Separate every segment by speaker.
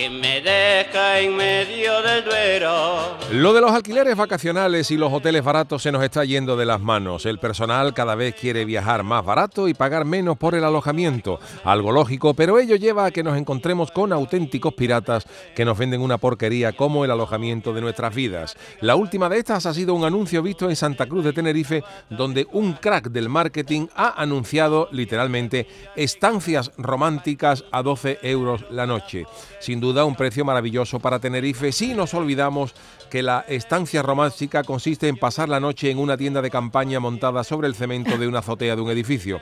Speaker 1: que me deja en medio del duero.
Speaker 2: Lo de los alquileres vacacionales y los hoteles baratos se nos está yendo de las manos. El personal cada vez quiere viajar más barato y pagar menos por el alojamiento. Algo lógico, pero ello lleva a que nos encontremos con auténticos piratas que nos venden una porquería como el alojamiento de nuestras vidas. La última de estas ha sido un anuncio visto en Santa Cruz de Tenerife, donde un crack del marketing ha anunciado literalmente estancias románticas a 12 euros la noche. Sin duda un precio maravilloso para Tenerife si nos olvidamos que la estancia romántica consiste en pasar la noche en una tienda de campaña montada sobre el cemento de una azotea de un edificio.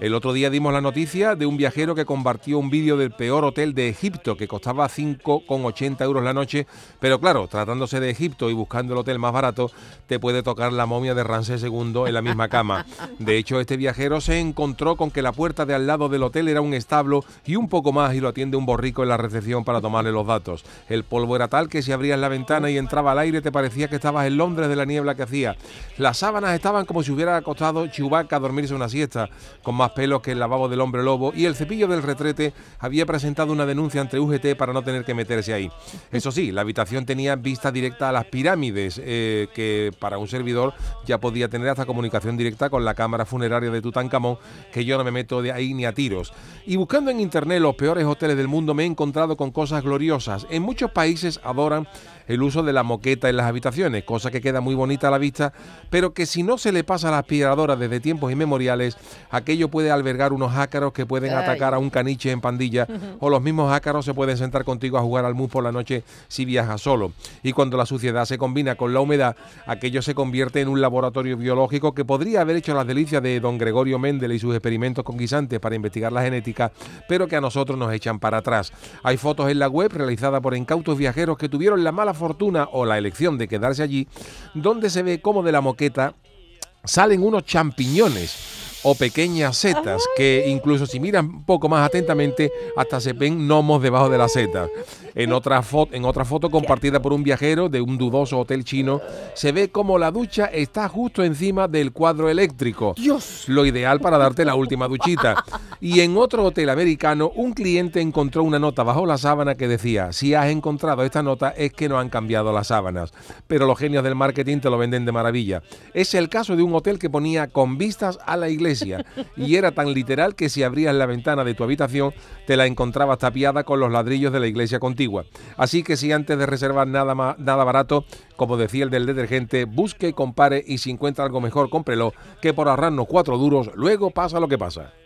Speaker 2: El otro día dimos la noticia de un viajero que compartió un vídeo del peor hotel de Egipto que costaba 5,80 euros la noche, pero claro, tratándose de Egipto y buscando el hotel más barato, te puede tocar la momia de Ramsés II en la misma cama. De hecho, este viajero se encontró con que la puerta de al lado del hotel era un establo y un poco más y lo atiende un borrico en la recepción para tomarle los datos. El polvo era tal que si abrías la ventana y entraba al aire te parecía que estabas en Londres de la niebla que hacía. Las sábanas estaban como si hubiera acostado Chewbacca a dormirse una siesta, con más pelos que el lavabo del hombre lobo, y el cepillo del retrete había presentado una denuncia ante UGT para no tener que meterse ahí. Eso sí, la habitación tenía vista directa a las pirámides, eh, que para un servidor ya podía tener hasta comunicación directa con la cámara funeraria de Tutankamón, que yo no me meto de ahí ni a tiros. Y buscando en internet los peores hoteles del mundo me he encontrado con cosas gloriosas. En muchos países adoran el uso de la moqueta en las habitaciones, cosa que queda muy bonita a la vista, pero que si no se le pasa a la aspiradora desde tiempos inmemoriales, aquello puede albergar unos ácaros que pueden atacar a un caniche en pandilla, o los mismos ácaros se pueden sentar contigo a jugar al mus por la noche si viajas solo. Y cuando la suciedad se combina con la humedad, aquello se convierte en un laboratorio biológico que podría haber hecho las delicias de don Gregorio Mendel y sus experimentos con guisantes para investigar la genética, pero que a nosotros nos echan para atrás. Hay fotos en la web realizadas por incautos viajeros que tuvieron la mala fortuna o la elección de quedarse allí, donde se ve como de la moqueta salen unos champiñones o pequeñas setas que incluso si miran un poco más atentamente hasta se ven gnomos debajo de las setas. En otra, foto, en otra foto compartida por un viajero de un dudoso hotel chino se ve como la ducha está justo encima del cuadro eléctrico. Lo ideal para darte la última duchita. Y en otro hotel americano un cliente encontró una nota bajo la sábana que decía, si has encontrado esta nota es que no han cambiado las sábanas. Pero los genios del marketing te lo venden de maravilla. Es el caso de un hotel que ponía con vistas a la iglesia y era tan literal que si abrías la ventana de tu habitación te la encontrabas tapiada con los ladrillos de la iglesia contigua. Así que si antes de reservar nada, más, nada barato, como decía el del detergente, busque, compare y si encuentra algo mejor, cómprelo, que por ahorrarnos cuatro duros, luego pasa lo que pasa.